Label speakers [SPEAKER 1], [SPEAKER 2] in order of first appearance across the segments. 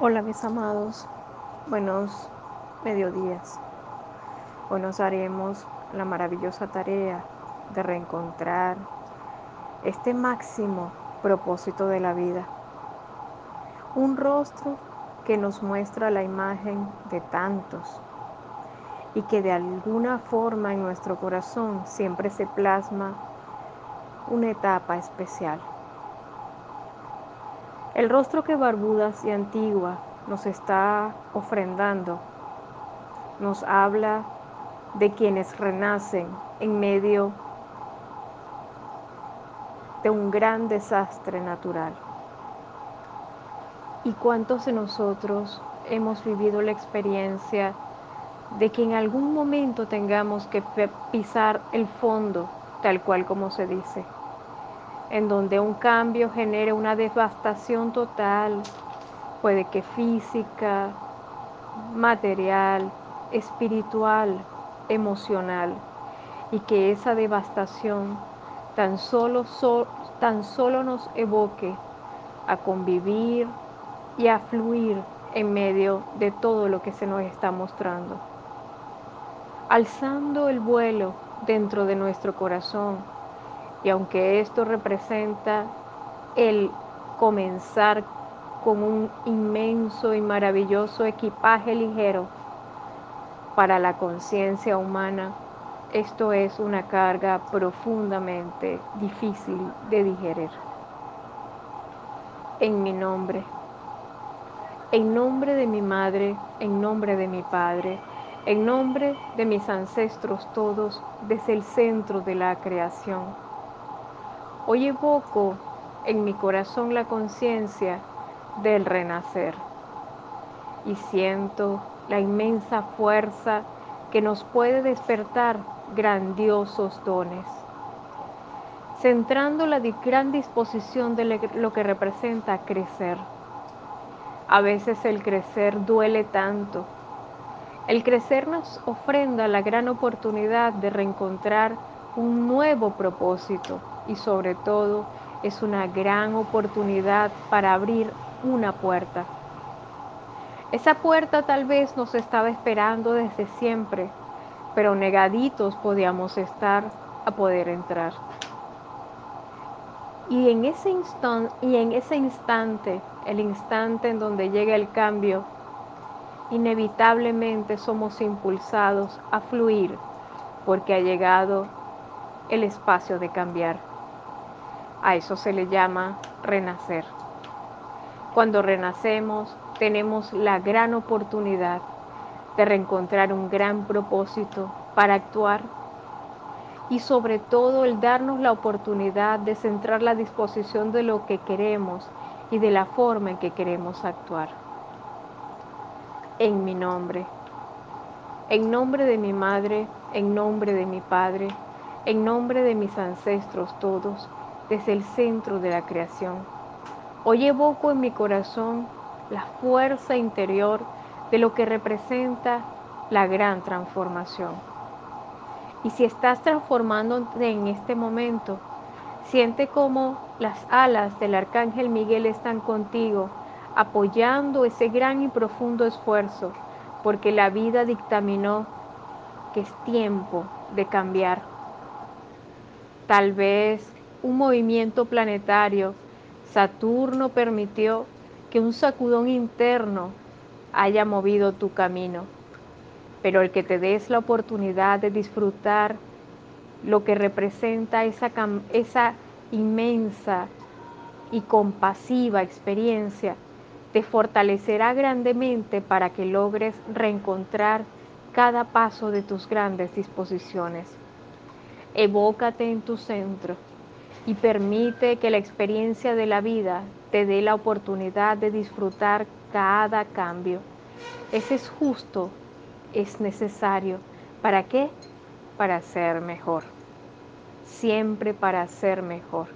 [SPEAKER 1] Hola mis amados, buenos mediodías. Hoy nos haremos la maravillosa tarea de reencontrar este máximo propósito de la vida. Un rostro que nos muestra la imagen de tantos y que de alguna forma en nuestro corazón siempre se plasma una etapa especial. El rostro que Barbudas y Antigua nos está ofrendando nos habla de quienes renacen en medio de un gran desastre natural. ¿Y cuántos de nosotros hemos vivido la experiencia de que en algún momento tengamos que pisar el fondo, tal cual como se dice? En donde un cambio genere una devastación total, puede que física, material, espiritual, emocional, y que esa devastación tan solo, tan solo nos evoque a convivir y a fluir en medio de todo lo que se nos está mostrando. Alzando el vuelo dentro de nuestro corazón, y aunque esto representa el comenzar con un inmenso y maravilloso equipaje ligero para la conciencia humana, esto es una carga profundamente difícil de digerir. En mi nombre, en nombre de mi madre, en nombre de mi padre, en nombre de mis ancestros todos desde el centro de la creación Hoy evoco en mi corazón la conciencia del renacer y siento la inmensa fuerza que nos puede despertar grandiosos dones, centrando la gran disposición de lo que representa crecer. A veces el crecer duele tanto. El crecer nos ofrenda la gran oportunidad de reencontrar un nuevo propósito y sobre todo es una gran oportunidad para abrir una puerta. Esa puerta tal vez nos estaba esperando desde siempre, pero negaditos podíamos estar a poder entrar. Y en ese instante, y en ese instante, el instante en donde llega el cambio, inevitablemente somos impulsados a fluir porque ha llegado el espacio de cambiar. A eso se le llama renacer. Cuando renacemos tenemos la gran oportunidad de reencontrar un gran propósito para actuar y sobre todo el darnos la oportunidad de centrar la disposición de lo que queremos y de la forma en que queremos actuar. En mi nombre, en nombre de mi madre, en nombre de mi padre, en nombre de mis ancestros todos, desde el centro de la creación. Hoy evoco en mi corazón la fuerza interior de lo que representa la gran transformación. Y si estás transformándote en este momento, siente como las alas del arcángel Miguel están contigo, apoyando ese gran y profundo esfuerzo, porque la vida dictaminó que es tiempo de cambiar. Tal vez un movimiento planetario, Saturno permitió que un sacudón interno haya movido tu camino, pero el que te des la oportunidad de disfrutar lo que representa esa, esa inmensa y compasiva experiencia, te fortalecerá grandemente para que logres reencontrar cada paso de tus grandes disposiciones. Evócate en tu centro y permite que la experiencia de la vida te dé la oportunidad de disfrutar cada cambio. Ese es justo, es necesario. ¿Para qué? Para ser mejor. Siempre para ser mejor.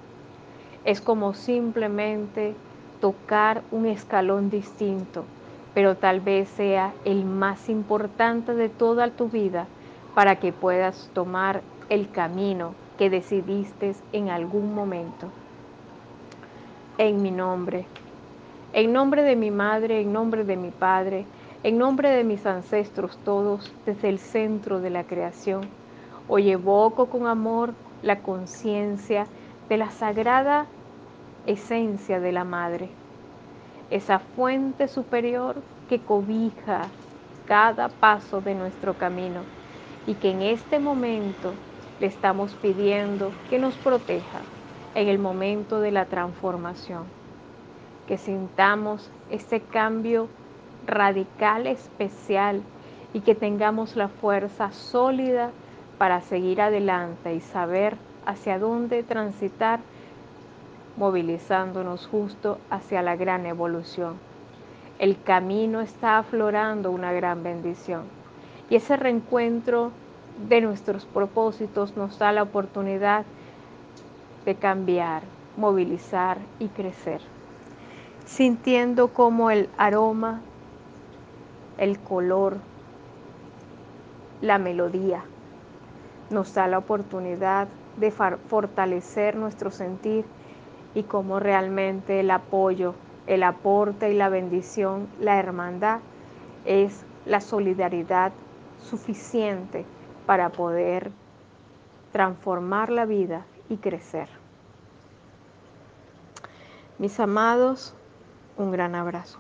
[SPEAKER 1] Es como simplemente tocar un escalón distinto, pero tal vez sea el más importante de toda tu vida para que puedas tomar el camino que decidiste en algún momento. En mi nombre, En nombre de mi madre, en nombre de mi padre, en nombre de mis ancestros todos, desde el centro de la creación, hoy evoco con amor la conciencia de la sagrada esencia de la madre, esa fuente superior que cobija cada paso de nuestro camino y que en este momento le estamos pidiendo que nos proteja en el momento de la transformación, que sintamos ese cambio radical especial y que tengamos la fuerza sólida para seguir adelante y saber hacia dónde transitar, movilizándonos justo hacia la gran evolución. El camino está aflorando una gran bendición y ese reencuentro de nuestros propósitos nos da la oportunidad de cambiar, movilizar y crecer, sintiendo como el aroma, el color, la melodía nos da la oportunidad de fortalecer nuestro sentir y cómo realmente el apoyo, el aporte y la bendición, la hermandad es la solidaridad suficiente para poder transformar la vida y crecer. Mis amados, un gran abrazo.